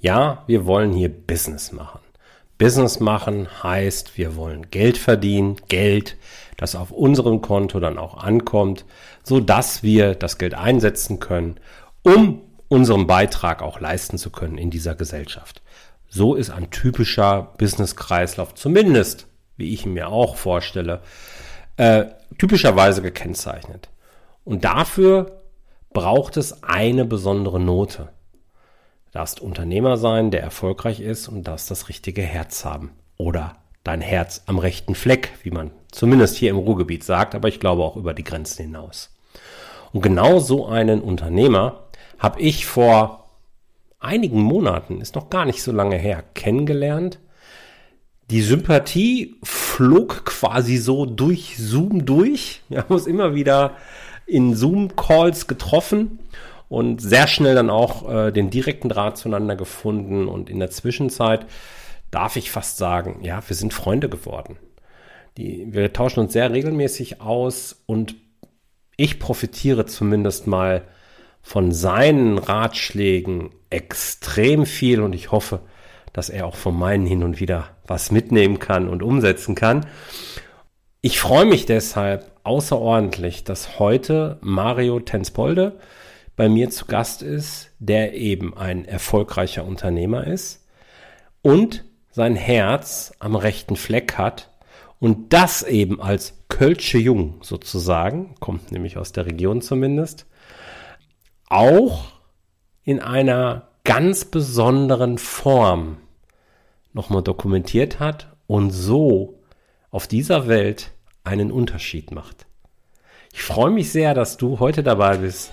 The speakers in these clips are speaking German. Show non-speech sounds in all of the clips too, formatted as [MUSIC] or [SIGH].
Ja, wir wollen hier Business machen. Business machen heißt, wir wollen Geld verdienen, Geld, das auf unserem Konto dann auch ankommt, so dass wir das Geld einsetzen können, um unseren Beitrag auch leisten zu können in dieser Gesellschaft. So ist ein typischer Business-Kreislauf, zumindest wie ich ihn mir auch vorstelle, äh, typischerweise gekennzeichnet. Und dafür braucht es eine besondere Note darfst Unternehmer sein, der erfolgreich ist und darfst das richtige Herz haben. Oder dein Herz am rechten Fleck, wie man zumindest hier im Ruhrgebiet sagt, aber ich glaube auch über die Grenzen hinaus. Und genau so einen Unternehmer habe ich vor einigen Monaten, ist noch gar nicht so lange her, kennengelernt. Die Sympathie flog quasi so durch Zoom durch. Wir haben uns immer wieder in Zoom-Calls getroffen und sehr schnell dann auch äh, den direkten Draht zueinander gefunden und in der Zwischenzeit darf ich fast sagen, ja, wir sind Freunde geworden. Die, wir tauschen uns sehr regelmäßig aus und ich profitiere zumindest mal von seinen Ratschlägen extrem viel und ich hoffe, dass er auch von meinen hin und wieder was mitnehmen kann und umsetzen kann. Ich freue mich deshalb außerordentlich, dass heute Mario Tenspolde bei mir zu Gast ist, der eben ein erfolgreicher Unternehmer ist und sein Herz am rechten Fleck hat und das eben als Kölsche Jung sozusagen, kommt nämlich aus der Region zumindest, auch in einer ganz besonderen Form nochmal dokumentiert hat und so auf dieser Welt einen Unterschied macht. Ich freue mich sehr, dass du heute dabei bist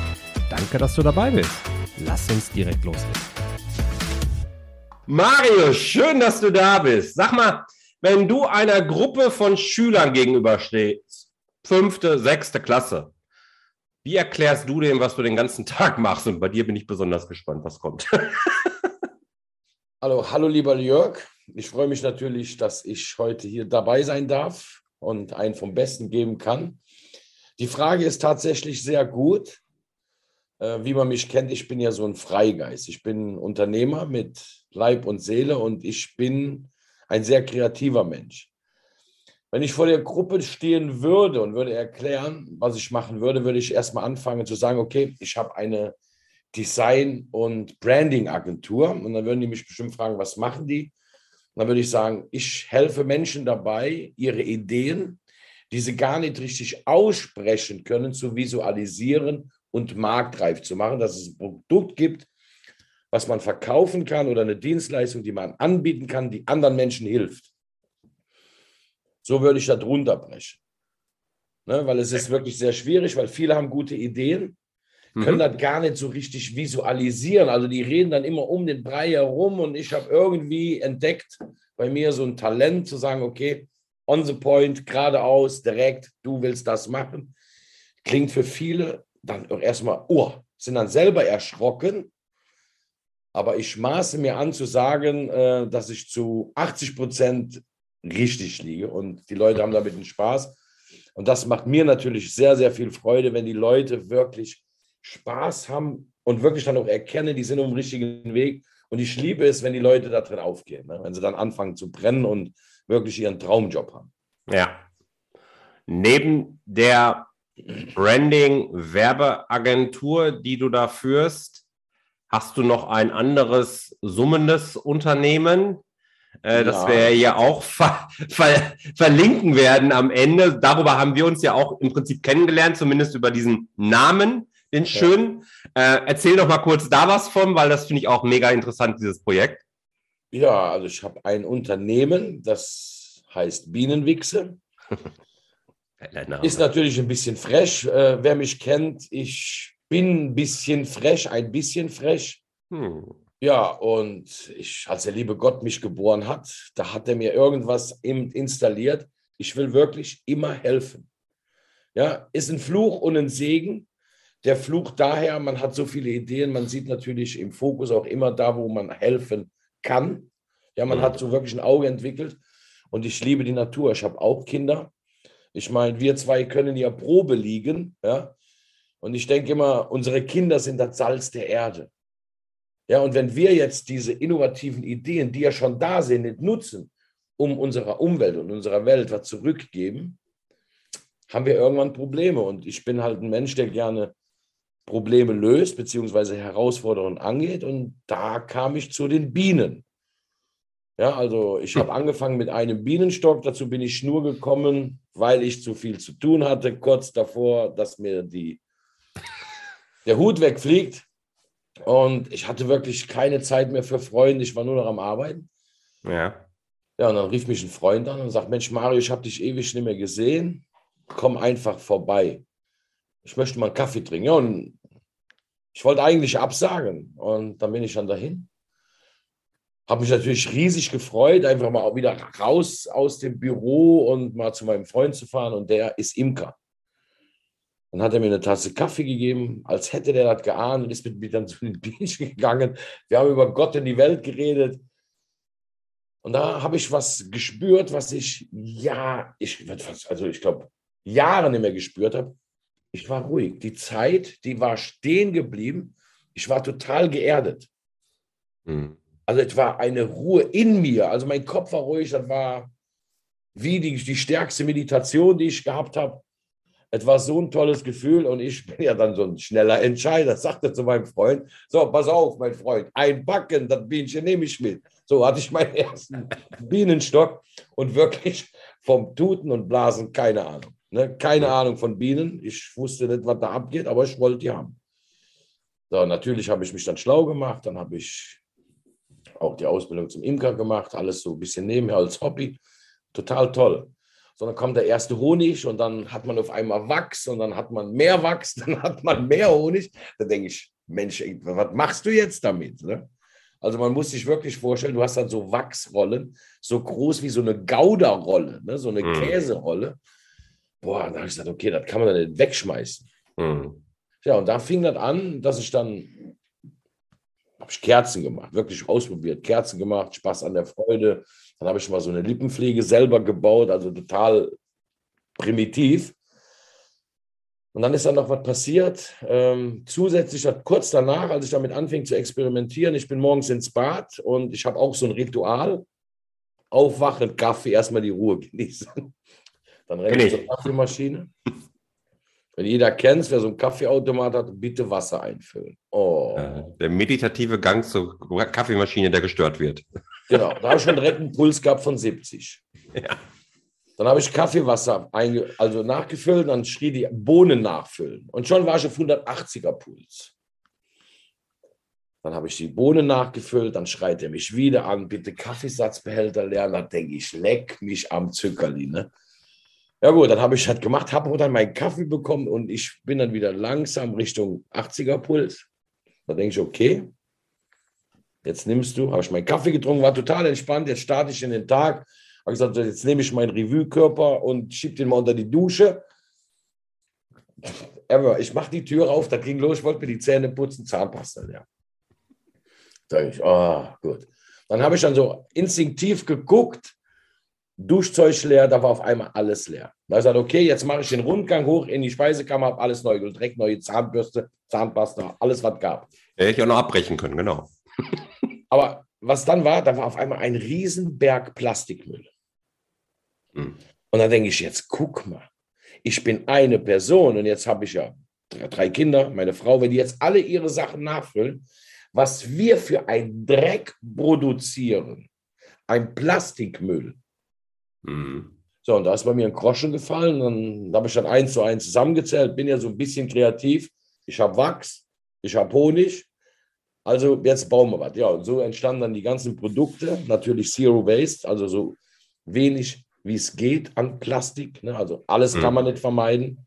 Danke, dass du dabei bist. Lass uns direkt loslegen. Mario, schön, dass du da bist. Sag mal, wenn du einer Gruppe von Schülern gegenüberstehst, fünfte, sechste Klasse, wie erklärst du dem, was du den ganzen Tag machst? Und bei dir bin ich besonders gespannt, was kommt. [LAUGHS] hallo, hallo, lieber Jörg. Ich freue mich natürlich, dass ich heute hier dabei sein darf und einen vom Besten geben kann. Die Frage ist tatsächlich sehr gut. Äh, wie man mich kennt, ich bin ja so ein Freigeist. Ich bin Unternehmer mit Leib und Seele und ich bin ein sehr kreativer Mensch. Wenn ich vor der Gruppe stehen würde und würde erklären, was ich machen würde, würde ich erstmal anfangen zu sagen, okay, ich habe eine Design- und Branding-Agentur. Und dann würden die mich bestimmt fragen, was machen die? Und dann würde ich sagen, ich helfe Menschen dabei, ihre Ideen, die sie gar nicht richtig aussprechen können, zu visualisieren und marktreif zu machen, dass es ein Produkt gibt, was man verkaufen kann oder eine Dienstleistung, die man anbieten kann, die anderen Menschen hilft. So würde ich da drunter brechen. Ne, weil es ist wirklich sehr schwierig, weil viele haben gute Ideen, können mhm. das gar nicht so richtig visualisieren. Also die reden dann immer um den Brei herum und ich habe irgendwie entdeckt bei mir so ein Talent zu sagen, okay, on the point, geradeaus, direkt, du willst das machen. Klingt für viele dann erstmal, oh, sind dann selber erschrocken. Aber ich maße mir an zu sagen, äh, dass ich zu 80 Prozent richtig liege und die Leute haben damit einen Spaß. Und das macht mir natürlich sehr, sehr viel Freude, wenn die Leute wirklich Spaß haben und wirklich dann auch erkennen, die sind auf dem richtigen Weg. Und ich liebe es, wenn die Leute da drin aufgehen, ne? wenn sie dann anfangen zu brennen und wirklich ihren Traumjob haben. Ja. Neben der Branding-Werbeagentur, die du da führst? Hast du noch ein anderes summendes Unternehmen, äh, das ja. wir ja auch [LAUGHS] ver ver verlinken werden am Ende? Darüber haben wir uns ja auch im Prinzip kennengelernt, zumindest über diesen Namen, den schönen. Ja. Äh, erzähl doch mal kurz da was von, weil das finde ich auch mega interessant, dieses Projekt. Ja, also ich habe ein Unternehmen, das heißt Bienenwichse. [LAUGHS] Ist natürlich ein bisschen frech. Äh, wer mich kennt, ich bin ein bisschen frech, ein bisschen frech. Hm. Ja, und ich, als der liebe Gott mich geboren hat, da hat er mir irgendwas installiert. Ich will wirklich immer helfen. Ja, ist ein Fluch und ein Segen. Der Fluch daher, man hat so viele Ideen, man sieht natürlich im Fokus auch immer da, wo man helfen kann. Ja, man mhm. hat so wirklich ein Auge entwickelt und ich liebe die Natur. Ich habe auch Kinder. Ich meine, wir zwei können ja Probe liegen, ja. Und ich denke immer, unsere Kinder sind das Salz der Erde. Ja, und wenn wir jetzt diese innovativen Ideen, die ja schon da sind, nicht nutzen, um unserer Umwelt und unserer Welt was zurückgeben, haben wir irgendwann Probleme. Und ich bin halt ein Mensch, der gerne Probleme löst, beziehungsweise Herausforderungen angeht. Und da kam ich zu den Bienen. Ja, also ich habe angefangen mit einem Bienenstock. Dazu bin ich nur gekommen, weil ich zu viel zu tun hatte, kurz davor, dass mir die, der Hut wegfliegt. Und ich hatte wirklich keine Zeit mehr für Freunde. Ich war nur noch am Arbeiten. Ja. Ja, und dann rief mich ein Freund an und sagt: Mensch, Mario, ich habe dich ewig nicht mehr gesehen. Komm einfach vorbei. Ich möchte mal einen Kaffee trinken. Ja, und ich wollte eigentlich absagen. Und dann bin ich dann dahin. Habe mich natürlich riesig gefreut, einfach mal auch wieder raus aus dem Büro und mal zu meinem Freund zu fahren. Und der ist Imker. Dann hat er mir eine Tasse Kaffee gegeben, als hätte der das geahnt und ist mit mir dann [LAUGHS] zu den Bienchen gegangen. Wir haben über Gott in die Welt geredet. Und da habe ich was gespürt, was ich, ja, ich, also ich glaube, Jahre nicht mehr gespürt habe. Ich war ruhig. Die Zeit, die war stehen geblieben. Ich war total geerdet. Mhm. Also es war eine Ruhe in mir. Also mein Kopf war ruhig. Das war wie die, die stärkste Meditation, die ich gehabt habe. Es war so ein tolles Gefühl und ich bin ja dann so ein schneller Entscheider, [LAUGHS] sagte zu meinem Freund, so, pass auf, mein Freund, ein Backen, das Bienchen nehme ich mit. So hatte ich meinen ersten Bienenstock und wirklich vom Tuten und Blasen keine Ahnung. Ne? Keine Ahnung von Bienen. Ich wusste nicht, was da abgeht, aber ich wollte die haben. So, natürlich habe ich mich dann schlau gemacht, dann habe ich auch die Ausbildung zum Imker gemacht, alles so ein bisschen nebenher als Hobby. Total toll sondern kommt der erste Honig und dann hat man auf einmal Wachs und dann hat man mehr Wachs, [LAUGHS] dann hat man mehr Honig. Da denke ich, Mensch, was machst du jetzt damit? Ne? Also man muss sich wirklich vorstellen, du hast dann so Wachsrollen, so groß wie so eine Gouda-Rolle, ne? so eine mhm. Käserolle. Boah, da habe ich gesagt, okay, das kann man dann nicht wegschmeißen. Mhm. Ja, und da fing das an, dass ich dann, habe ich Kerzen gemacht, wirklich ausprobiert, Kerzen gemacht, Spaß an der Freude, dann habe ich mal so eine Lippenpflege selber gebaut, also total primitiv. Und dann ist dann noch was passiert. Ähm, zusätzlich hat kurz danach, als ich damit anfing zu experimentieren, ich bin morgens ins Bad und ich habe auch so ein Ritual. Aufwachen, Kaffee, erstmal die Ruhe genießen. Dann renne ich zur Kaffeemaschine. Wenn jeder kennt, wer so einen Kaffeeautomat hat, bitte Wasser einfüllen. Oh. Der meditative Gang zur Kaffeemaschine, der gestört wird. Genau, da habe ich schon direkt einen Puls gehabt von 70. Ja. Dann habe ich Kaffeewasser einge also nachgefüllt, dann schrie die Bohnen nachfüllen. Und schon war ich auf 180er Puls. Dann habe ich die Bohnen nachgefüllt, dann schreit er mich wieder an, bitte Kaffeesatzbehälter leeren. Dann denke ich, leck mich am Zuckerli. Ne? Ja gut, dann habe ich das gemacht, habe dann meinen Kaffee bekommen und ich bin dann wieder langsam Richtung 80er Puls. Da denke ich, okay, Jetzt nimmst du, habe ich meinen Kaffee getrunken, war total entspannt. Jetzt starte ich in den Tag. Habe gesagt, jetzt nehme ich meinen Revue-Körper und schiebe den mal unter die Dusche. Ich mache die Tür auf, da ging los, ich wollte mir die Zähne putzen, Zahnpasta leer. Da ich, oh, gut. Dann habe ich dann so instinktiv geguckt, Duschzeug leer, da war auf einmal alles leer. Da ich gesagt, okay, jetzt mache ich den Rundgang hoch in die Speisekammer, habe alles neu, direkt neue Zahnbürste, Zahnpasta, alles, was gab. Hätte ich auch noch abbrechen können, genau. [LAUGHS] Aber was dann war, da war auf einmal ein Riesenberg Plastikmüll. Hm. Und dann denke ich, jetzt guck mal, ich bin eine Person und jetzt habe ich ja drei Kinder, meine Frau, wenn die jetzt alle ihre Sachen nachfüllen, was wir für ein Dreck produzieren, ein Plastikmüll. Mhm. So, und da ist bei mir ein Groschen gefallen. Dann habe ich dann eins zu eins zusammengezählt, bin ja so ein bisschen kreativ. Ich habe Wachs, ich habe Honig, also jetzt bauen wir was. Ja, und so entstanden dann die ganzen Produkte, natürlich Zero Waste, also so wenig wie es geht an Plastik. Ne? Also alles mhm. kann man nicht vermeiden.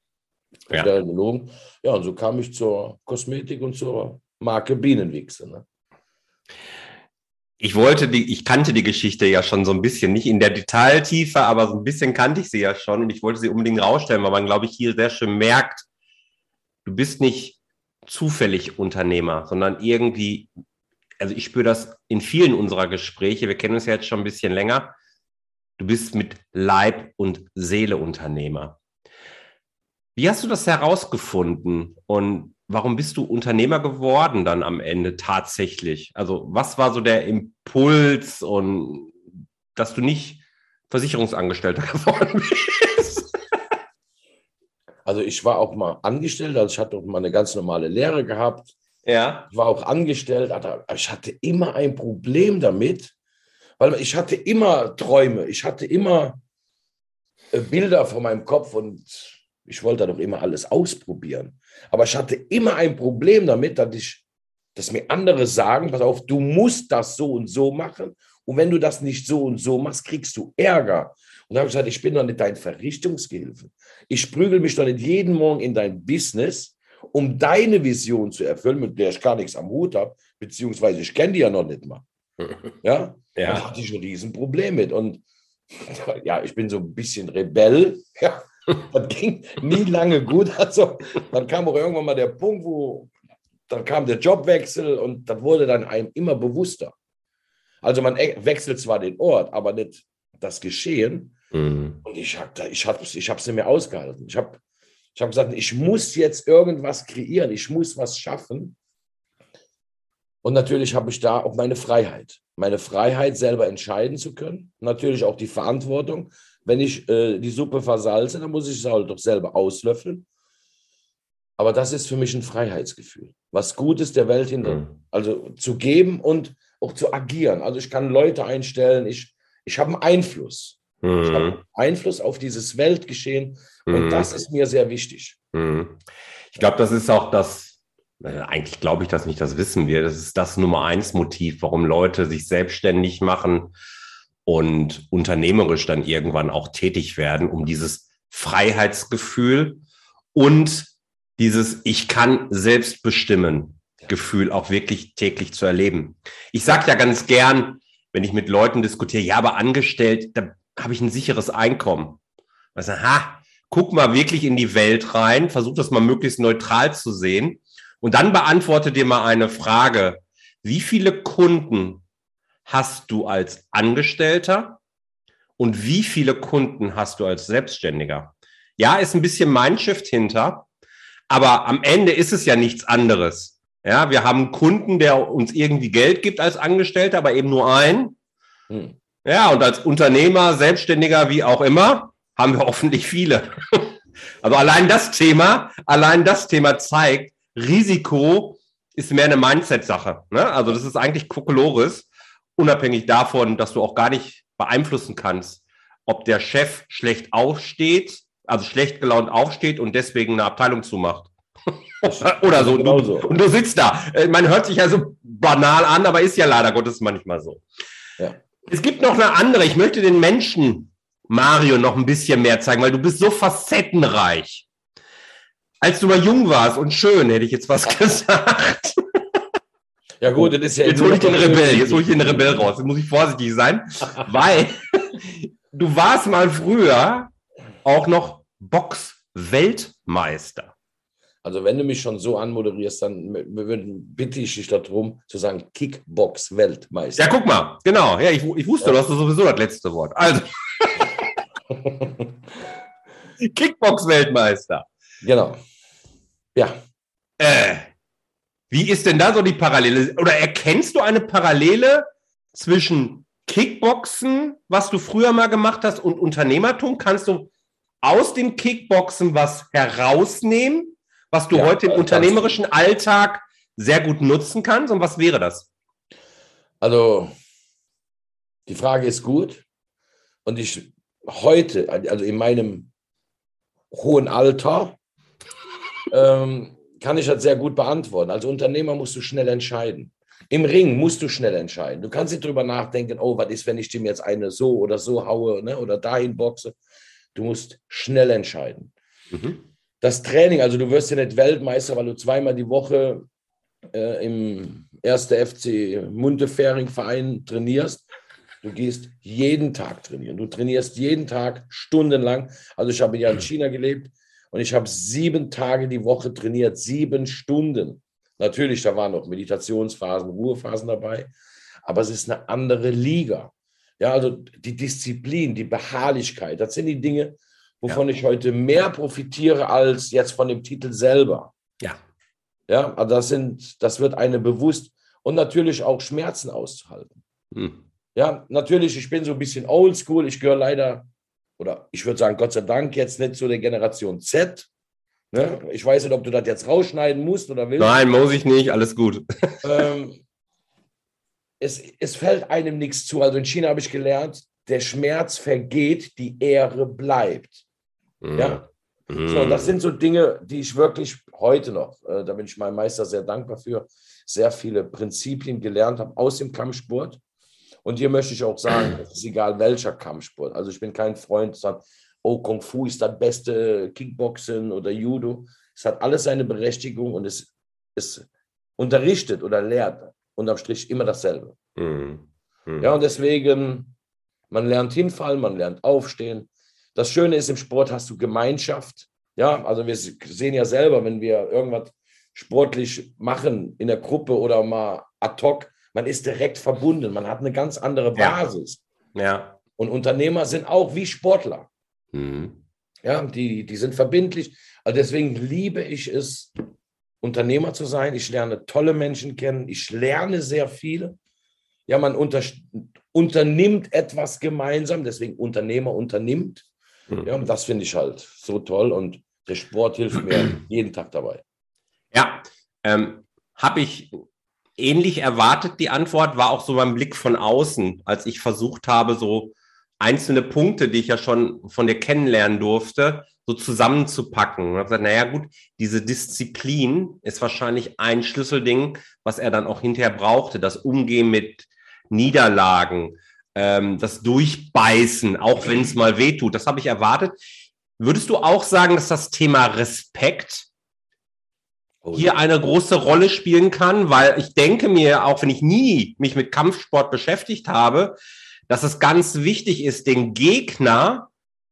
Ja. ja, und so kam ich zur Kosmetik und zur Marke Bienenwichse. Ne? Ich wollte die, ich kannte die Geschichte ja schon so ein bisschen, nicht in der Detailtiefe, aber so ein bisschen kannte ich sie ja schon und ich wollte sie unbedingt rausstellen, weil man, glaube ich, hier sehr schön merkt, du bist nicht zufällig Unternehmer, sondern irgendwie, also ich spüre das in vielen unserer Gespräche, wir kennen uns ja jetzt schon ein bisschen länger, du bist mit Leib und Seele Unternehmer. Wie hast du das herausgefunden und warum bist du Unternehmer geworden dann am Ende tatsächlich? Also was war so der Impuls und dass du nicht Versicherungsangestellter [LAUGHS] geworden bist? Also ich war auch mal angestellt, also ich hatte auch mal eine ganz normale Lehre gehabt. Ja. Ich war auch angestellt, aber ich hatte immer ein Problem damit, weil ich hatte immer Träume, ich hatte immer äh, Bilder vor meinem Kopf und ich wollte doch immer alles ausprobieren. Aber ich hatte immer ein Problem damit, dass ich, dass mir andere sagen, pass auf, du musst das so und so machen. Und wenn du das nicht so und so machst, kriegst du Ärger. Und da habe ich gesagt, ich bin doch nicht dein Verrichtungsgehilfe. Ich prügel mich doch nicht jeden Morgen in dein Business, um deine Vision zu erfüllen, mit der ich gar nichts am Hut habe, beziehungsweise ich kenne die ja noch nicht mal. [LAUGHS] Ja, ja. da hatte ich ein Riesenproblem mit. Und [LAUGHS] ja, ich bin so ein bisschen Rebell. Ja, [LAUGHS] das ging nie lange gut. Also, dann kam auch irgendwann mal der Punkt, wo dann kam der Jobwechsel und das wurde dann einem immer bewusster. Also man e-, wechselt zwar den Ort, aber nicht das Geschehen. Mhm. Und ich habe ich hab, ich es nicht mehr ausgehalten. Ich habe ich hab gesagt, ich muss jetzt irgendwas kreieren, ich muss was schaffen. Und natürlich habe ich da auch meine Freiheit. Meine Freiheit, selber entscheiden zu können. Natürlich auch die Verantwortung. Wenn ich äh, die Suppe versalze, dann muss ich es halt doch selber auslöffeln. Aber das ist für mich ein Freiheitsgefühl. Was Gutes der Welt hin, mhm. also zu geben und auch zu agieren. Also ich kann Leute einstellen, ich, ich habe einen Einfluss. Mhm. Ich habe Einfluss auf dieses Weltgeschehen und mhm. das ist mir sehr wichtig. Mhm. Ich glaube, das ist auch das, äh, eigentlich glaube ich das nicht, das wissen wir. Das ist das Nummer eins Motiv, warum Leute sich selbstständig machen und unternehmerisch dann irgendwann auch tätig werden, um dieses Freiheitsgefühl und dieses Ich kann selbst bestimmen Gefühl auch wirklich täglich zu erleben. Ich sage ja ganz gern, wenn ich mit Leuten diskutiere, ja, aber angestellt, da habe ich ein sicheres Einkommen. Also, ha, guck mal wirklich in die Welt rein, versuch das mal möglichst neutral zu sehen und dann beantworte dir mal eine Frage. Wie viele Kunden hast du als Angestellter und wie viele Kunden hast du als Selbstständiger? Ja, ist ein bisschen Mindshift hinter, aber am Ende ist es ja nichts anderes. Ja, wir haben einen Kunden, der uns irgendwie Geld gibt als Angestellter, aber eben nur einen. Hm. Ja, und als Unternehmer, Selbstständiger, wie auch immer, haben wir [LAUGHS] hoffentlich viele. Also allein das Thema, allein das Thema zeigt, Risiko ist mehr eine Mindset-Sache. Ne? Also das ist eigentlich Kokolores unabhängig davon, dass du auch gar nicht beeinflussen kannst, ob der Chef schlecht aufsteht, also schlecht gelaunt aufsteht und deswegen eine Abteilung zumacht. [LAUGHS] Oder so. Genau so. Und du sitzt da. Äh, man hört sich ja so banal an, aber ist ja leider Gottes manchmal so. Ja. Es gibt noch eine andere. Ich möchte den Menschen, Mario, noch ein bisschen mehr zeigen, weil du bist so facettenreich. Als du mal jung warst und schön, hätte ich jetzt was [LAUGHS] gesagt. Ja gut, das ist ja... Jetzt hole ich den Rebell, jetzt hole ich den Rebell raus. Jetzt muss ich vorsichtig sein, weil [LAUGHS] du warst mal früher auch noch Box-Weltmeister. Also wenn du mich schon so anmoderierst, dann bitte ich dich darum zu sagen Kickbox-Weltmeister. Ja, guck mal, genau. Ja, ich, ich wusste, ja. du hast sowieso das letzte Wort. Also. [LAUGHS] Kickbox-Weltmeister. Genau. Ja. Äh, wie ist denn da so die Parallele? Oder erkennst du eine Parallele zwischen Kickboxen, was du früher mal gemacht hast, und Unternehmertum? Kannst du aus dem Kickboxen was herausnehmen, was du ja, heute im unternehmerischen Alltag sehr gut nutzen kannst? Und was wäre das? Also, die Frage ist gut. Und ich heute, also in meinem hohen Alter, ähm, kann ich das sehr gut beantworten. Als Unternehmer musst du schnell entscheiden. Im Ring musst du schnell entscheiden. Du kannst nicht drüber nachdenken, oh, was ist, wenn ich dem jetzt eine so oder so haue ne, oder dahin boxe. Du musst schnell entscheiden. Mhm. Das Training, also du wirst ja nicht Weltmeister, weil du zweimal die Woche äh, im erste FC Muntefering Verein trainierst, du gehst jeden Tag trainieren. Du trainierst jeden Tag stundenlang. Also ich habe ja in China gelebt und ich habe sieben Tage die Woche trainiert, sieben Stunden. Natürlich, da waren noch Meditationsphasen, Ruhephasen dabei, aber es ist eine andere Liga. Ja, also die Disziplin, die Beharrlichkeit, das sind die Dinge, wovon ja. ich heute mehr profitiere als jetzt von dem Titel selber. Ja. Ja, also das sind, das wird eine bewusst und natürlich auch Schmerzen auszuhalten. Hm. Ja, natürlich, ich bin so ein bisschen oldschool. Ich gehöre leider, oder ich würde sagen, Gott sei Dank, jetzt nicht zu der Generation Z. Ne? Ich weiß nicht, ob du das jetzt rausschneiden musst oder willst. Nein, muss ich nicht, alles gut. [LAUGHS] Ähm, es, es fällt einem nichts zu. Also in China habe ich gelernt, der Schmerz vergeht, die Ehre bleibt. Mhm. Ja. Mhm. So, das sind so Dinge, die ich wirklich heute noch, äh, da bin ich meinem Meister sehr dankbar für, sehr viele Prinzipien gelernt habe aus dem Kampfsport. Und hier möchte ich auch sagen, es ist egal welcher Kampfsport. Also ich bin kein Freund, sagen, oh, Kung Fu ist das beste Kickboxen oder Judo. Es hat alles seine Berechtigung und es, es unterrichtet oder lehrt unterm Strich immer dasselbe. Mhm. Mhm. Ja, und deswegen, man lernt hinfallen, man lernt aufstehen. Das Schöne ist, im Sport hast du Gemeinschaft. Ja, also wir sehen ja selber, wenn wir irgendwas sportlich machen in der Gruppe oder mal ad hoc, man ist direkt verbunden, man hat eine ganz andere Basis. Ja. ja. Und Unternehmer sind auch wie Sportler. Mhm. Ja, die, die sind verbindlich. Also deswegen liebe ich es, Unternehmer zu sein. Ich lerne tolle Menschen kennen. Ich lerne sehr viel. Ja, man unter, unternimmt etwas gemeinsam, deswegen Unternehmer unternimmt. Mhm. Ja, und das finde ich halt so toll und der Sport hilft mir [CLEARS THROAT] jeden Tag dabei. Ja, ähm, habe ich ähnlich erwartet. Die Antwort war auch so beim Blick von außen, als ich versucht habe, so einzelne Punkte, die ich ja schon von dir kennenlernen durfte, so zusammenzupacken. Und habe gesagt, naja gut, diese Disziplin ist wahrscheinlich ein Schlüsselding, was er dann auch hinterher brauchte. Das Umgehen mit Niederlagen, ähm, das Durchbeißen, auch wenn es mal wehtut. Das habe ich erwartet. Würdest du auch sagen, dass das Thema Respekt Hier eine große Rolle spielen kann, weil ich denke mir, auch wenn ich nie mich mit Kampfsport beschäftigt habe, dass es ganz wichtig ist, den Gegner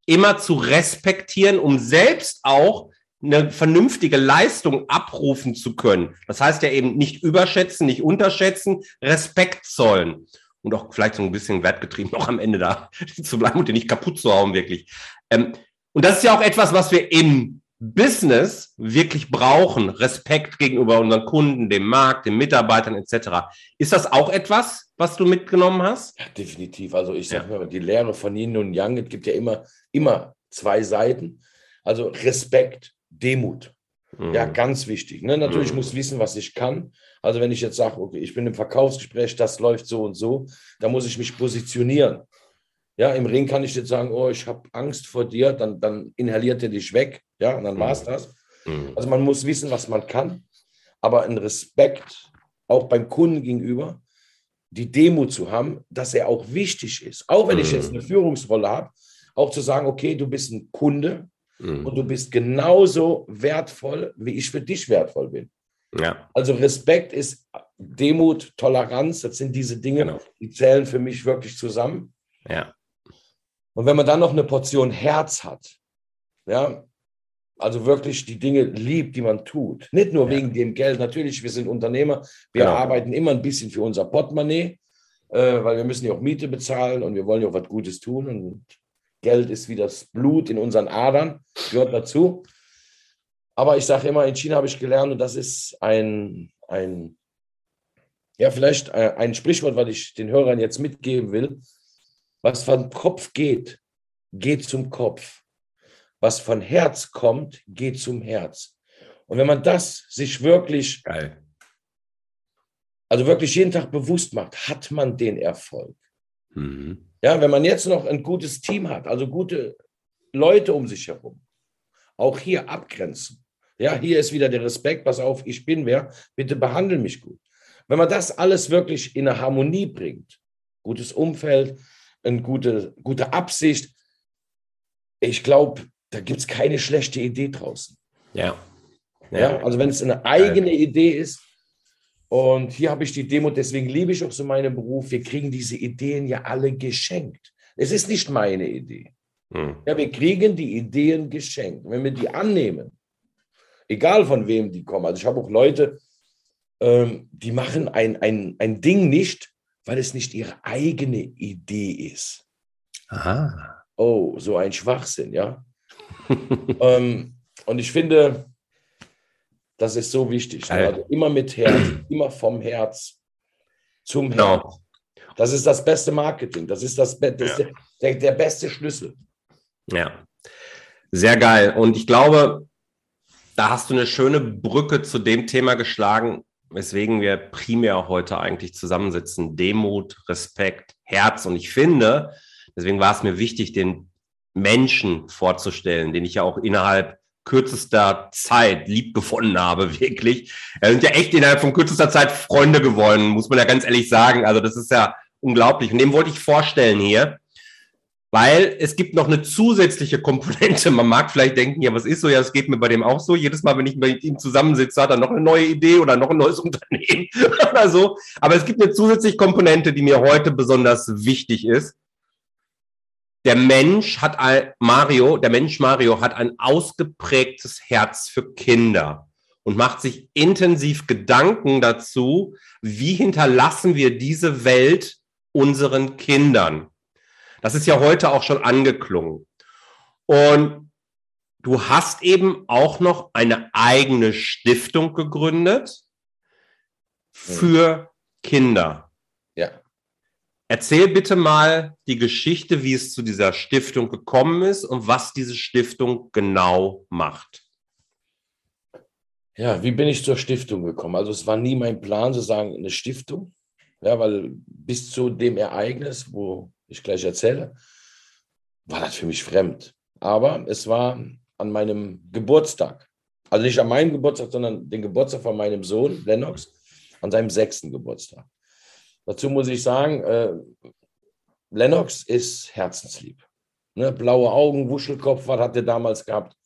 immer zu respektieren, um selbst auch eine vernünftige Leistung abrufen zu können. Das heißt ja eben nicht überschätzen, nicht unterschätzen, Respekt zollen und auch vielleicht so ein bisschen wertgetrieben [LAUGHS] noch am Ende da zu bleiben und den nicht kaputt zu hauen, wirklich. Ähm, und das ist ja auch etwas, was wir im Business wirklich brauchen, Respekt gegenüber unseren Kunden, dem Markt, den Mitarbeitern etc. Ist das auch etwas, was du mitgenommen hast? Ja, definitiv. Also ich sage ja. mal, die Lehre von Yin und Yang, es gibt ja immer, immer zwei Seiten. Also Respekt, Demut. Mhm. Ja, ganz wichtig. Ne? Natürlich mhm. muss wissen, was ich kann. Also wenn ich jetzt sage, okay, ich bin im Verkaufsgespräch, das läuft so und so, da muss ich mich positionieren. Ja, im Ring kann ich jetzt sagen, oh, ich habe Angst vor dir, dann, dann inhaliert er dich weg. Ja, und dann war es mhm. das. Mhm. Also man muss wissen, was man kann, aber ein Respekt auch beim Kunden gegenüber, die Demut zu haben, dass er auch wichtig ist. Auch wenn ich jetzt mhm. eine Führungsrolle habe, auch zu sagen, okay, du bist ein Kunde und du bist genauso wertvoll, wie ich für dich wertvoll bin. Ja. Also Respekt ist Demut, Toleranz, das sind diese Dinge, genau. die zählen für mich wirklich zusammen. Ja. Und wenn man dann noch eine Portion Herz hat, ja, also wirklich die Dinge liebt, die man tut, nicht nur ja. wegen dem Geld. Natürlich, wir sind Unternehmer, wir genau. arbeiten immer ein bisschen für unser Portemonnaie, äh, weil wir müssen ja auch Miete bezahlen und wir wollen ja auch was Gutes tun. Und Geld ist wie das Blut in unseren Adern, gehört dazu. Aber ich sage immer, in China habe ich gelernt, und das ist ein, ein ja, vielleicht äh, ein Sprichwort, was ich den Hörern jetzt mitgeben will. Was vom Kopf geht, geht zum Kopf. Was von Herz kommt, geht zum Herz. Und wenn man das sich wirklich, Geil. also wirklich jeden Tag bewusst macht, hat man den Erfolg. Mhm. Ja, wenn man jetzt noch ein gutes Team hat, also gute Leute um sich herum, auch hier abgrenzen. Ja, hier ist wieder der Respekt, pass auf, ich bin wer, bitte behandle mich gut. Wenn man das alles wirklich in eine Harmonie bringt, gutes Umfeld, eine gute, gute Absicht. Ich glaube, da gibt es keine schlechte Idee draußen. Ja. ja. ja also wenn es eine eigene Idee ist Und hier habe ich die Demo, deswegen liebe ich auch so meinen Beruf. Wir kriegen diese Ideen ja alle geschenkt. Es ist nicht meine Idee. Hm. Ja, wir kriegen die Ideen geschenkt. Wenn wir die annehmen, egal von wem die kommen. Also ich habe auch Leute, ähm, die machen ein, ein, ein Ding nicht, weil es nicht ihre eigene Idee ist. Aha. Oh, so ein Schwachsinn, ja. [LAUGHS] ähm, und ich finde, das ist so wichtig. Ne? Also immer mit Herz, immer vom Herz zum genau. Herz. Das ist das beste Marketing. Das ist, das, das ja. der, der beste Schlüssel. Ja, sehr geil. Und ich glaube, da hast du eine schöne Brücke zu dem Thema geschlagen, weswegen wir primär heute eigentlich zusammensitzen. Demut, Respekt, Herz. Und ich finde, deswegen war es mir wichtig, den Menschen vorzustellen, den ich ja auch innerhalb kürzester Zeit lieb gefunden habe, [LAUGHS] wirklich. Wir sind ja echt innerhalb von kürzester Zeit Freunde geworden, muss man ja ganz ehrlich sagen. Also das ist ja unglaublich. Und dem wollte ich vorstellen hier, weil es gibt noch eine zusätzliche Komponente. Man mag vielleicht denken, ja, was ist so? Ja, es geht mir bei dem auch so. Jedes Mal, wenn ich mit ihm zusammensitze, hat er noch eine neue Idee oder noch ein neues [LAUGHS] Unternehmen [LAUGHS] oder so. Aber es gibt eine zusätzliche Komponente, die mir heute besonders wichtig ist der Mensch hat ein, Mario, der Mensch Mario hat ein ausgeprägtes Herz für Kinder und macht sich intensiv Gedanken dazu, wie hinterlassen wir diese Welt unseren Kindern. Das ist ja heute auch schon angeklungen. Und du hast eben auch noch eine eigene Stiftung gegründet für Kinder. Ja. Erzähl bitte mal die Geschichte, wie es zu dieser Stiftung gekommen ist und was diese Stiftung genau macht. Ja, wie bin ich zur Stiftung gekommen? Also es war nie mein Plan, zu sagen, eine Stiftung. Ja, weil bis zu dem Ereignis, wo ich gleich erzähle, war das für mich fremd. Aber es war an meinem Geburtstag. Also nicht an meinem Geburtstag, sondern den Geburtstag von meinem Sohn, Lennox, an seinem sechsten Geburtstag. Dazu muss ich sagen, äh, Lennox ist herzenslieb. Ne? Blaue Augen, Wuschelkopf, was hat der damals gehabt?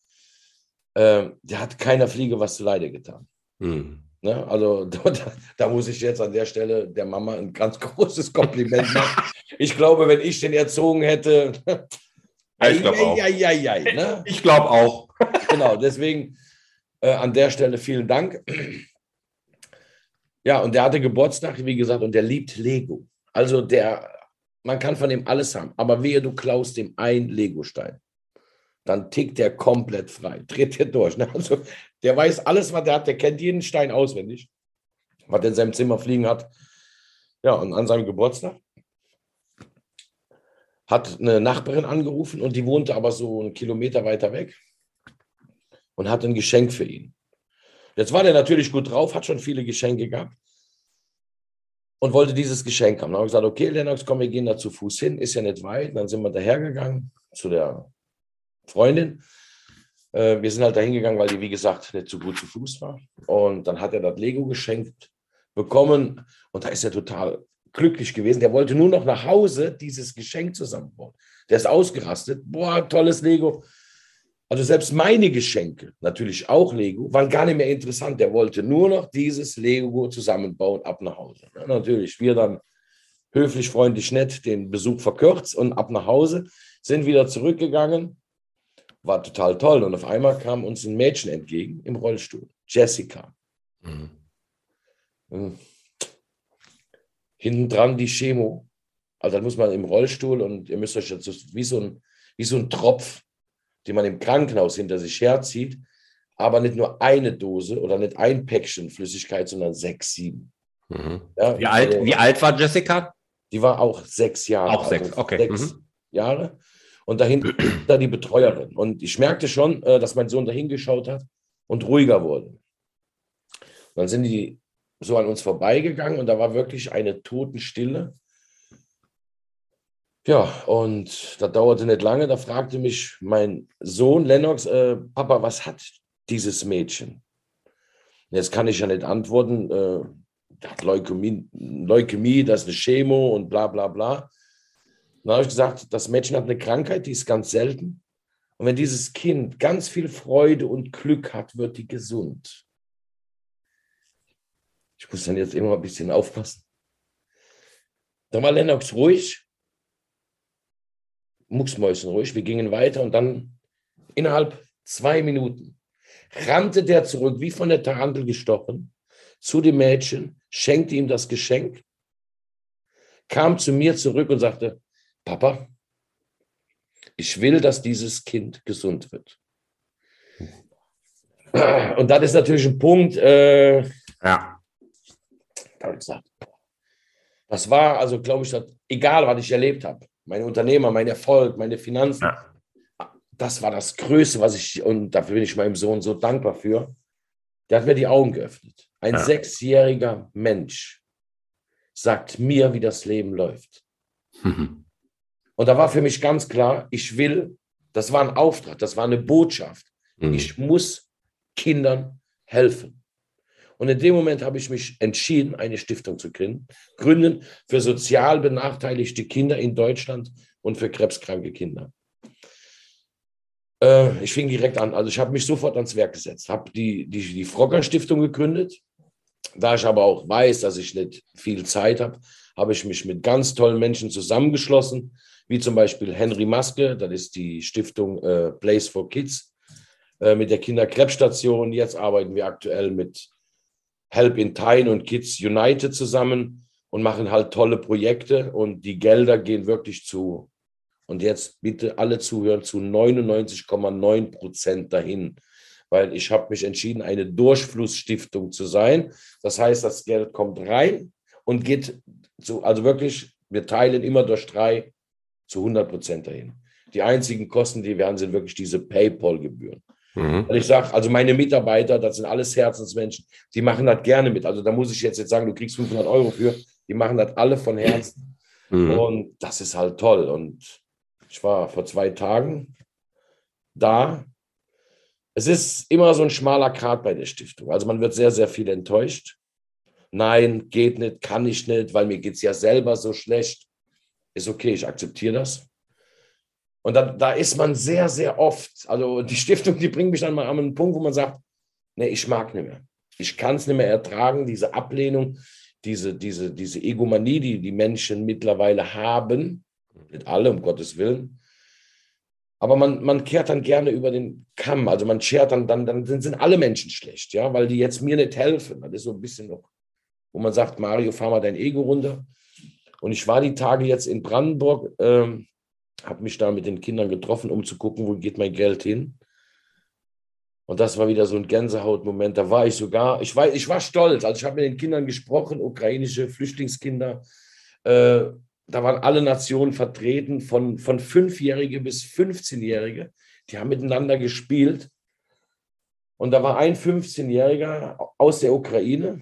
Äh, der hat keiner Fliege was zu Leide getan. Mhm. Ne? Also [LAUGHS] da, da, muss ich jetzt an der Stelle der Mama ein ganz [LAUGHS] großes Kompliment machen. ich glaube, wenn ich den erzogen hätte. [LAUGHS] ich glaube auch. Ne? Ich glaube auch. genau, deswegen äh, an der Stelle vielen Dank. Ja, und der hatte Geburtstag, wie gesagt, und der liebt Lego. Also der, man kann von ihm alles haben, aber wehe, du klaust dem ein Lego-Stein. Dann tickt der komplett frei, dreht der durch. Ne? Also der weiß alles, was der hat, der kennt jeden Stein auswendig, was er in seinem Zimmer fliegen hat. Ja, und an seinem Geburtstag hat eine Nachbarin angerufen und die wohnte aber so einen Kilometer weiter weg und hatte ein Geschenk für ihn. Jetzt war der natürlich gut drauf, hat schon viele Geschenke gehabt und wollte dieses Geschenk haben. Dann habe ich gesagt, okay, Lennox, komm, wir gehen da zu Fuß hin, ist ja nicht weit. dann sind wir dahergegangen zu der Freundin. Äh, wir sind halt dahin gegangen, weil die, wie gesagt, nicht so gut zu Fuß war. Und dann hat er das Lego geschenkt bekommen und da ist er total glücklich gewesen. Der wollte nur noch nach Hause dieses Geschenk zusammenbauen. Der ist ausgerastet. Boah, tolles Lego. Also selbst meine Geschenke, natürlich auch Lego, waren gar nicht mehr interessant. Der wollte nur noch dieses Lego zusammenbauen, ab nach Hause. Ja, natürlich, wir dann höflich, freundlich, nett den Besuch verkürzt und ab nach Hause, sind wieder zurückgegangen. War total toll. Und auf einmal kam uns ein Mädchen entgegen im Rollstuhl, Jessica. Mhm. Hm. Hinten dran die Chemo. Also da muss man im Rollstuhl und ihr müsst euch jetzt wie so ein, wie so ein Tropf die man im Krankenhaus hinter sich herzieht, aber nicht nur eine Dose oder nicht ein Päckchen Flüssigkeit, sondern sechs, sieben. Mhm. Ja, wie, alt, wie alt war Jessica? Die war auch sechs Jahre. Auch sechs, also okay. Sechs mhm. Jahre. Und dahinter da die Betreuerin. Und ich merkte schon, äh, dass mein Sohn dahin geschaut hat und ruhiger wurde. Und dann sind die so an uns vorbeigegangen und da war wirklich eine Totenstille. Ja, und das dauerte nicht lange. Da fragte mich mein Sohn Lennox, äh, Papa, was hat dieses Mädchen? Jetzt kann ich ja nicht antworten, äh, hat Leukämie, Leukämie, das ist eine Chemo und bla bla bla. Dann habe ich gesagt, das Mädchen hat eine Krankheit, die ist ganz selten. Und wenn dieses Kind ganz viel Freude und Glück hat, wird die gesund. Ich muss dann jetzt immer ein bisschen aufpassen. Dann war Lennox ruhig, Mucksmäuschen ruhig. Wir gingen weiter und dann innerhalb zwei Minuten rannte der zurück, wie von der Tarantel gestochen, zu dem Mädchen, schenkte ihm das Geschenk, kam zu mir zurück und sagte, Papa, ich will, dass dieses Kind gesund wird. Und das ist natürlich ein Punkt, äh, ja. Das war also, glaube ich, das, egal, was ich erlebt habe, meine Unternehmer, mein Erfolg, meine Finanzen, ja. das war das Größte, was ich, und dafür bin ich meinem Sohn so dankbar für. Der hat mir die Augen geöffnet. Ein ja. sechsjähriger Mensch sagt mir, wie das Leben läuft. Mhm. Und da war für mich ganz klar, ich will, das war ein Auftrag, das war eine Botschaft. Mhm. Ich muss Kindern helfen. Und in dem Moment habe ich mich entschieden, eine Stiftung zu gründen, gründen für sozial benachteiligte Kinder in Deutschland und für krebskranke Kinder. Äh, ich fing direkt an. Also ich habe mich sofort ans Werk gesetzt, habe die, die, die Frocker Stiftung gegründet. Da ich aber auch weiß, dass ich nicht viel Zeit habe, habe ich mich mit ganz tollen Menschen zusammengeschlossen, wie zum Beispiel Henry Maske, das ist die Stiftung äh, Place for Kids, äh, mit der Kinderkrebsstation. Jetzt arbeiten wir aktuell mit Help in Time und Kids United zusammen und machen halt tolle Projekte und die Gelder gehen wirklich zu, und jetzt bitte alle zuhören, zu 99,9 Prozent dahin, weil ich habe mich entschieden, eine Durchflussstiftung zu sein. Das heißt, das Geld kommt rein und geht zu, also wirklich, wir teilen immer durch drei zu 100 Prozent dahin. Die einzigen Kosten, die wir haben, sind wirklich diese PayPal-Gebühren. Mhm. Und ich sage, also meine Mitarbeiter, das sind alles Herzensmenschen, die machen das gerne mit. Also da muss ich jetzt, jetzt sagen, du kriegst 500 Euro für, die machen das alle von Herzen. Mhm. Und das ist halt toll. Und ich war vor zwei Tagen da. Es ist immer so ein schmaler Grat bei der Stiftung. Also man wird sehr, sehr viel enttäuscht. Nein, geht nicht, kann ich nicht, weil mir geht es ja selber so schlecht. Ist okay, ich akzeptiere das. Und da, da ist man sehr, sehr oft, also die Stiftung, die bringt mich dann mal an einen Punkt, wo man sagt, nee, ich mag nicht mehr. Ich kann es nicht mehr ertragen, diese Ablehnung, diese, diese, diese Egomanie, die die Menschen mittlerweile haben. Nicht alle, um Gottes Willen. Aber man, man kehrt dann gerne über den Kamm. Also man schert dann, dann, dann sind alle Menschen schlecht, ja, weil die jetzt mir nicht helfen. Das ist so ein bisschen noch, wo man sagt, Mario, fahr mal dein Ego runter. Und ich war die Tage jetzt in Brandenburg, ähm, habe mich da mit den Kindern getroffen, um zu gucken, wo geht mein Geld hin. Und das war wieder so ein Gänsehautmoment. Da war ich sogar, ich war, ich war stolz. Also ich habe mit den Kindern gesprochen, ukrainische Flüchtlingskinder. Äh, da waren alle Nationen vertreten, von, von Fünfjährige bis 15-Jährige. Die haben miteinander gespielt. Und da war ein 15-Jähriger aus der Ukraine.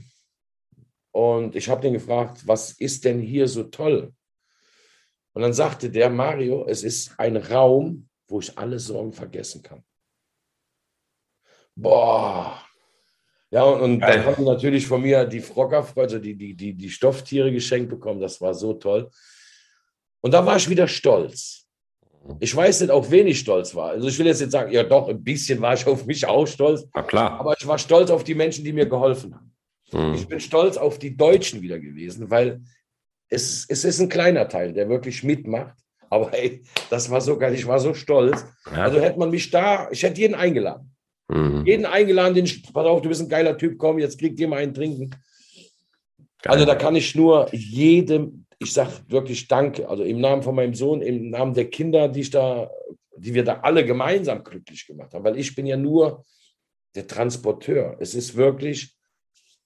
Und ich habe den gefragt, was ist denn hier so toll? Und dann sagte der Mario, es ist ein Raum, wo ich alle Sorgen vergessen kann. Boah. Ja, und, und dann haben natürlich von mir die Frocker, also die, die, die, die Stofftiere geschenkt bekommen. Das war so toll. Und da war ich wieder stolz. Ich weiß nicht, auf wen ich stolz war. Also ich will jetzt nicht sagen, ja doch, ein bisschen war ich auf mich auch stolz. Na klar. Aber ich war stolz auf die Menschen, die mir geholfen haben. Hm. Ich bin stolz auf die Deutschen wieder gewesen, weil es, es ist ein kleiner Teil, der wirklich mitmacht. Aber ey, das war so geil, ich war so stolz. Ja. Also hätte man mich da, ich hätte jeden eingeladen. Mhm. Jeden eingeladen, den, pass auf, du bist ein geiler Typ, komm, jetzt kriegt ihr mal einen trinken. Geil. Also da kann ich nur jedem, ich sage wirklich Danke, also im Namen von meinem Sohn, im Namen der Kinder, die ich da, die wir da alle gemeinsam glücklich gemacht haben, weil ich bin ja nur der Transporteur. Es ist wirklich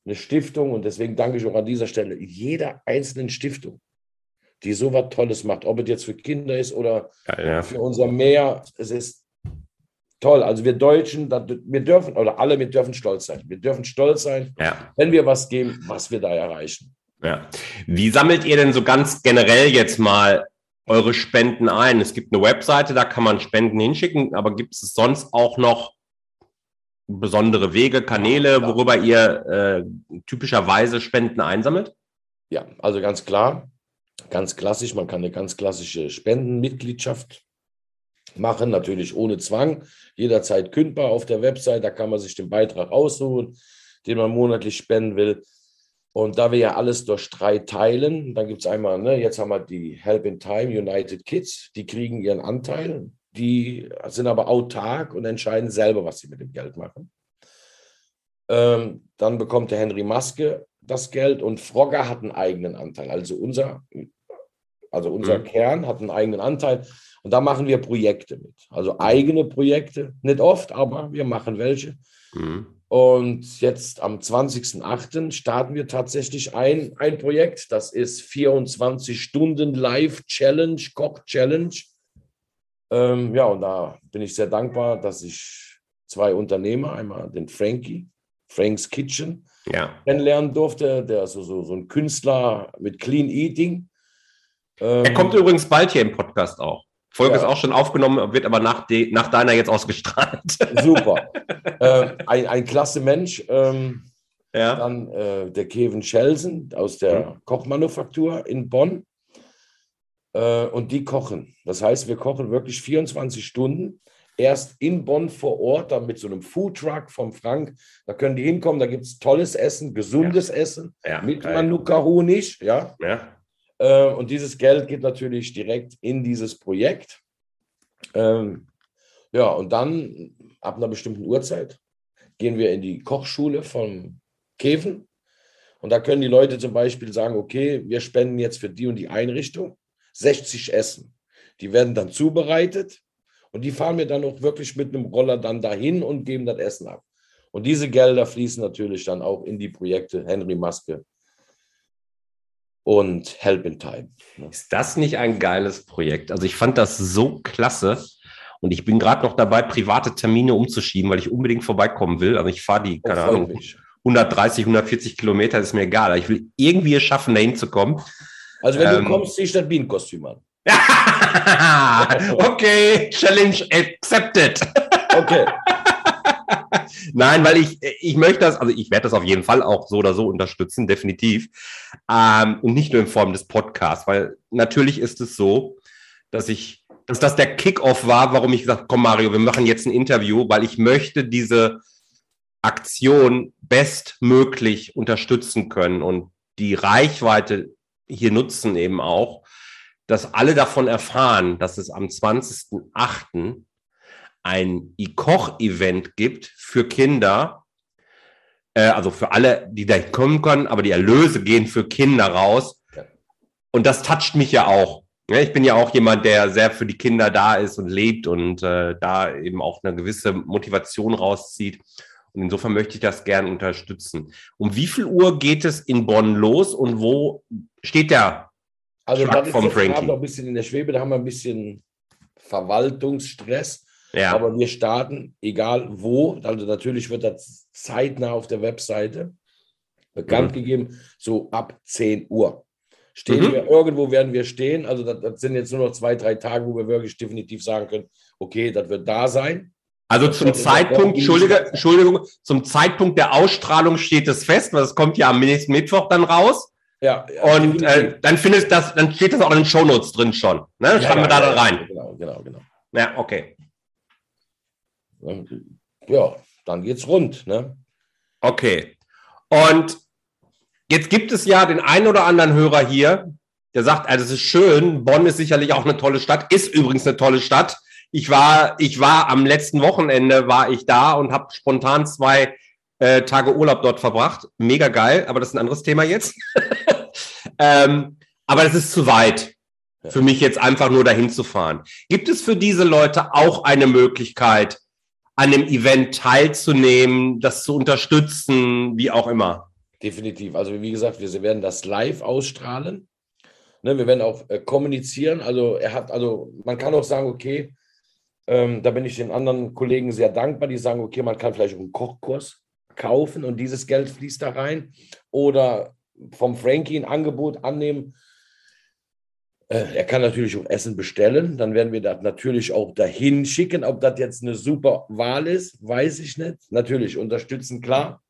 eine Stiftung und deswegen danke ich auch an dieser Stelle jeder einzelnen Stiftung, die so was Tolles macht, ob es jetzt für Kinder ist oder ja, ja. für unser Meer. Es ist toll. Also wir Deutschen, wir dürfen, oder alle, wir dürfen stolz sein. Wir dürfen stolz sein, ja. wenn wir was geben, was wir da erreichen. Ja. Wie sammelt ihr denn so ganz generell jetzt mal eure Spenden ein? Es gibt eine Webseite, da kann man Spenden hinschicken, aber gibt es sonst auch noch besondere Wege, Kanäle, worüber ihr äh, typischerweise Spenden einsammelt? Ja, also ganz klar, ganz klassisch. Man kann eine ganz klassische Spendenmitgliedschaft machen, natürlich ohne Zwang, jederzeit kündbar auf der Website. Da kann man sich den Beitrag aussuchen, den man monatlich spenden will. Und da wir ja alles durch drei teilen, dann gibt es einmal, ne, jetzt haben wir die Help in Time United Kids, die kriegen ihren Anteil, die sind aber autark und entscheiden selber, was sie mit dem Geld machen. Ähm, dann bekommt der Henry Maske das Geld und Frogger hat einen eigenen Anteil. Also unser, also unser mhm. Kern hat einen eigenen Anteil. Und da machen wir Projekte mit. Also eigene Projekte, nicht oft, aber wir machen welche. Mhm. Und jetzt am 20.08. starten wir tatsächlich ein, ein Projekt. Das ist 24 Stunden Live Challenge, Koch Challenge. Ähm, ja, und da bin ich sehr dankbar, dass ich zwei Unternehmer, einmal den Frankie, Frank's Kitchen, ja. kennenlernen durfte. Der ist so, so, so ein Künstler mit Clean Eating. Ähm, er kommt übrigens bald hier im Podcast auch. Folge ja. ist auch schon aufgenommen, wird aber nach, de, nach deiner jetzt ausgestrahlt. [LAUGHS] Super. äh, ein, ein klasse Mensch. Ähm, ja. Dann äh, der Kevin Schelsen aus der mhm. Kochmanufaktur in Bonn. Äh, und die kochen. Das heißt, wir kochen wirklich 24 Stunden. Erst in Bonn vor Ort, dann mit so einem Foodtruck vom Frank. Da können die hinkommen, da gibt es tolles Essen, gesundes ja. Essen ja, mit Manuka-Honig. Ja. ja. Äh, und dieses Geld geht natürlich direkt in dieses Projekt. Ähm, ja, und dann ab einer bestimmten Uhrzeit gehen wir in die Kochschule von Käfen. Und da können die Leute zum Beispiel sagen, okay, wir spenden jetzt für die und die Einrichtung 60 Essen. Die werden dann zubereitet und die fahren wir dann auch wirklich mit einem Roller dann dahin und geben das Essen ab. Und diese Gelder fließen natürlich dann auch in die Projekte Henry Maske und Help in Time. Ne? Ist das nicht ein geiles Projekt? Also ich fand das so klasse. Und ich bin gerade noch dabei, private Termine umzuschieben, weil ich unbedingt vorbeikommen will. Also ich fahre die, keine Ahnung, 130, 140 Kilometer, ist mir egal. Ich will irgendwie es schaffen, da hinzukommen. Also wenn ähm, du kommst, zieh ich das Bienenkostüm an. [LAUGHS] okay, Challenge accepted. Okay. [LAUGHS] Nein, weil ich, ich möchte das, also ich werde das auf jeden Fall auch so oder so unterstützen, definitiv. Ähm, und nicht nur in Form des Podcasts, weil natürlich ist es so, dass ich, dass das der Kickoff war, warum ich gesagt komm Mario, wir machen jetzt ein Interview, weil ich möchte diese Aktion bestmöglich unterstützen können und die Reichweite hier nutzen eben auch, dass alle davon erfahren, dass es am 20.08 ein E-Koch-Event gibt für Kinder, äh, also für alle, die da kommen können, aber die Erlöse gehen für Kinder raus. Und das toucht mich ja auch. Ich bin ja auch jemand, der sehr für die Kinder da ist und lebt und äh, da eben auch eine gewisse Motivation rauszieht. Und insofern möchte ich das gerne unterstützen. Um wie viel Uhr geht es in Bonn los und wo steht der also Schlag das vom Frankie? noch ein bisschen in der Schwebe, da haben wir ein bisschen Verwaltungsstress. Ja. Aber wir starten, egal wo, also natürlich wird das zeitnah auf der Webseite bekannt mhm. gegeben, so ab 10 Uhr. Stehen mhm. wir irgendwo, werden wir stehen. Also das, das, sind jetzt nur noch zwei, drei Tage, wo wir wirklich definitiv sagen können, okay, das wird da sein. Also zum Zeitpunkt, Entschuldige, Entschuldigung, zum Zeitpunkt der Ausstrahlung steht es fest, weil es kommt ja am nächsten Mittwoch dann raus. Ja. ja und äh, dann findest das, dann steht das auch in den Shownotes drin schon. Ne? Ja, Schreiben ja, wir da dann rein. Genau, genau, genau. Ja, okay ja, dann geht's rund. Ne? Okay. Und jetzt gibt es ja den einen oder anderen Hörer hier, der sagt, also es ist schön, Bonn ist sicherlich auch eine tolle Stadt, ist übrigens eine tolle Stadt. Ich war, ich war am letzten Wochenende war ich da und habe spontan zwei äh, Tage Urlaub dort verbracht. Mega geil, aber das ist ein anderes Thema jetzt. [LAUGHS] ähm, aber es ist zu weit für mich jetzt einfach nur dahin zu fahren. Gibt es für diese Leute auch eine Möglichkeit, an dem Event teilzunehmen, das zu unterstützen, wie auch immer. Definitiv. Also wie gesagt, wir werden das live ausstrahlen. Ne, wir werden auch äh, kommunizieren. Also er hat, also man kann auch sagen, okay, ähm, da bin ich den anderen Kollegen sehr dankbar, die sagen, okay, man kann vielleicht einen Kochkurs kaufen und dieses Geld fließt da rein. Oder vom Frankie ein Angebot annehmen, äh, er kann natürlich auch Essen bestellen, dann werden wir das natürlich auch dahin schicken. Ob das jetzt eine super Wahl ist, weiß ich nicht. Natürlich unterstützen, klar.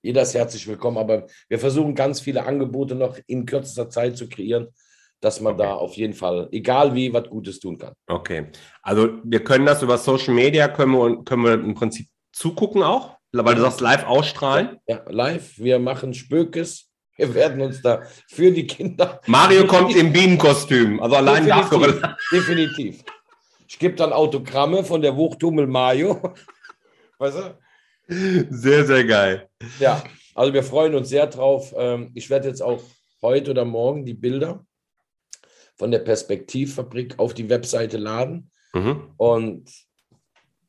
Jeder ist herzlich willkommen, aber wir versuchen ganz viele Angebote noch in kürzester Zeit zu kreieren, dass man okay. da auf jeden Fall, egal wie, was Gutes tun kann. Okay. Also wir können das über Social Media, können wir, können wir im Prinzip zugucken auch? Weil du sagst live ausstrahlen. Ja, live. Wir machen Spökes. Wir werden uns da für die Kinder. Mario [LAUGHS] kommt im Bienenkostüm. Also allein definitiv, dafür. definitiv. Ich gebe dann Autogramme von der Wuchthummel Mario. Weißt du? Sehr, sehr geil. Ja, also wir freuen uns sehr drauf. Ähm, Ich werde jetzt auch heute oder morgen die Bilder von der Perspektivfabrik auf die Webseite laden. Mhm. Und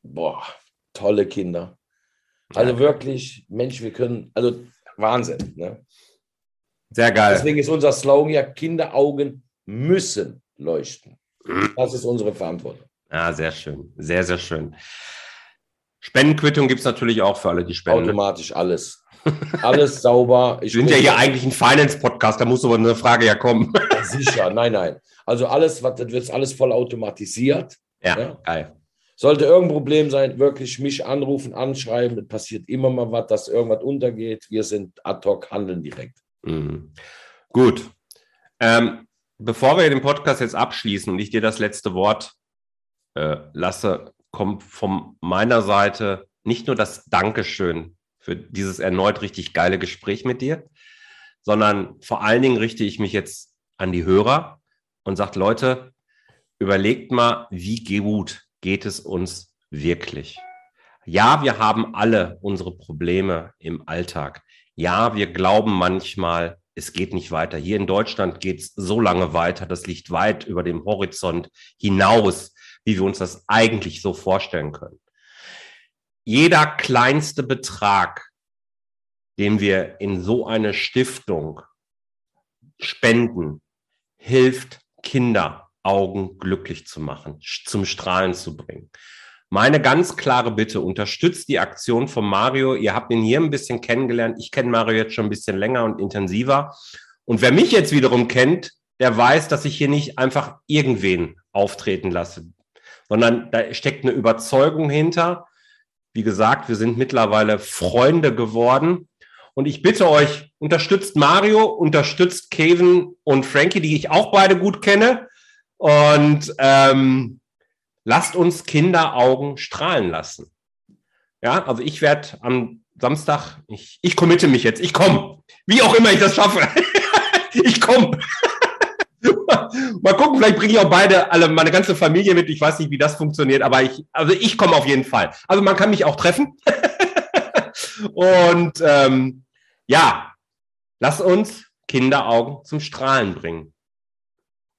boah, tolle Kinder. Also wirklich, Mensch, wir können, also Wahnsinn. Ne? Sehr geil. Deswegen ist unser Slogan ja, Kinderaugen müssen leuchten. Mhm. Das ist unsere Verantwortung. Ja, sehr schön. Sehr, sehr schön. Spendenquittung gibt es natürlich auch für alle, die spenden. Automatisch alles. Alles sauber. Ich Wir sind ja hier eigentlich ein Finance-Podcast, da muss aber eine Frage ja kommen. Ja, [LAUGHS] Sicher, nein, nein. Also alles, was das wird alles voll automatisiert. Ja, Ja. geil. Sollte irgendein Problem sein, wirklich mich anrufen, anschreiben. Es passiert immer mal was, dass irgendwas untergeht. Wir sind ad hoc, handeln direkt. Mhm. Gut. Ähm, bevor wir den Podcast jetzt abschließen und ich dir das letzte Wort äh, lasse, kommt von meiner Seite nicht nur das Dankeschön für dieses erneut richtig geile Gespräch mit dir, sondern vor allen Dingen richte ich mich jetzt an die Hörer und sage, Leute, überlegt mal, wie gut geht es uns wirklich? Ja, wir haben alle unsere Probleme im Alltag. Ja, wir glauben manchmal, es geht nicht weiter. Hier in Deutschland geht es so lange weiter, das liegt weit über dem Horizont hinaus, wie wir uns das eigentlich so vorstellen können. Jeder kleinste Betrag, den wir in so eine Stiftung spenden, hilft Kinderaugen glücklich zu machen, zum Strahlen zu bringen. Meine ganz klare Bitte, unterstützt die Aktion von Mario. Ihr habt ihn hier ein bisschen kennengelernt. Ich kenne Mario jetzt schon ein bisschen länger und intensiver. Und wer mich jetzt wiederum kennt, der weiß, dass ich hier nicht einfach irgendwen auftreten lasse, sondern da steckt eine Überzeugung hinter. Wie gesagt, wir sind mittlerweile Freunde geworden. Und ich bitte euch, unterstützt Mario, unterstützt Kevin und Frankie, die ich auch beide gut kenne. Und ähm, lasst uns Kinderaugen strahlen lassen. Ja, also ich werde am Samstag, ich, ich committe mich jetzt, ich komme. Wie auch immer ich das schaffe. [LAUGHS] ich komme. [LAUGHS] Mal gucken, vielleicht bringe ich auch beide, alle, meine ganze Familie mit. Ich weiß nicht, wie das funktioniert, aber ich, also ich komme auf jeden Fall. Also man kann mich auch treffen. [LAUGHS] Und ähm, ja, lass uns Kinderaugen zum Strahlen bringen.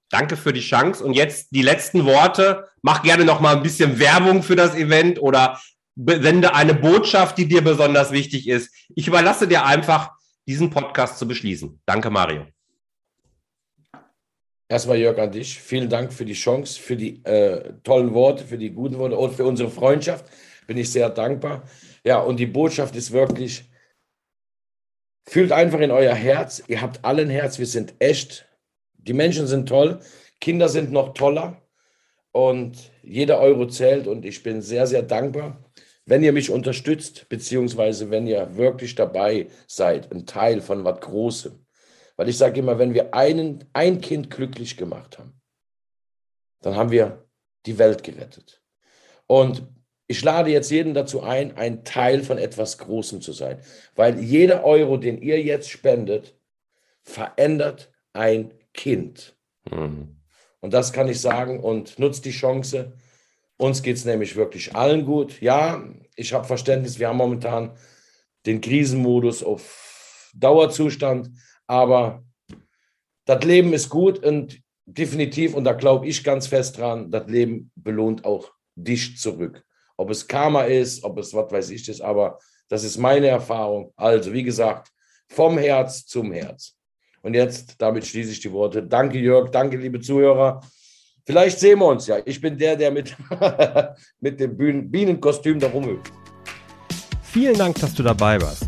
Danke für die Chance. Und jetzt die letzten Worte. Mach gerne noch mal ein bisschen Werbung für das Event oder sende eine Botschaft, die dir besonders wichtig ist. Ich überlasse dir einfach, diesen Podcast zu beschließen. Danke, Mario. Erstmal Jörg an dich. Vielen Dank für die Chance, für die äh, tollen Worte, für die guten Worte und für unsere Freundschaft. Bin ich sehr dankbar. Ja, und die Botschaft ist wirklich, fühlt einfach in euer Herz. Ihr habt alle ein Herz. Wir sind echt. Die Menschen sind toll. Kinder sind noch toller. Und jeder Euro zählt. Und ich bin sehr, sehr dankbar, wenn ihr mich unterstützt, beziehungsweise wenn ihr wirklich dabei seid, ein Teil von was Großem. Weil ich sage immer, wenn wir einen, ein Kind glücklich gemacht haben, dann haben wir die Welt gerettet. Und ich lade jetzt jeden dazu ein, ein Teil von etwas Großem zu sein. Weil jeder Euro, den ihr jetzt spendet, verändert ein Kind. Mhm. Und das kann ich sagen und nutzt die Chance. Uns geht es nämlich wirklich allen gut. Ja, ich habe Verständnis, wir haben momentan den Krisenmodus auf Dauerzustand, aber das Leben ist gut und definitiv, und da glaube ich ganz fest dran, das Leben belohnt auch dich zurück. Ob es Karma ist, ob es was weiß ich ist, aber das ist meine Erfahrung. Also, wie gesagt, vom Herz zum Herz. Und jetzt, damit schließe ich die Worte. Danke, Jörg. Danke, liebe Zuhörer. Vielleicht sehen wir uns ja. Ich bin der, der mit, [LAUGHS] mit dem Bienenkostüm da rumhüpft. Vielen Dank, dass du dabei warst.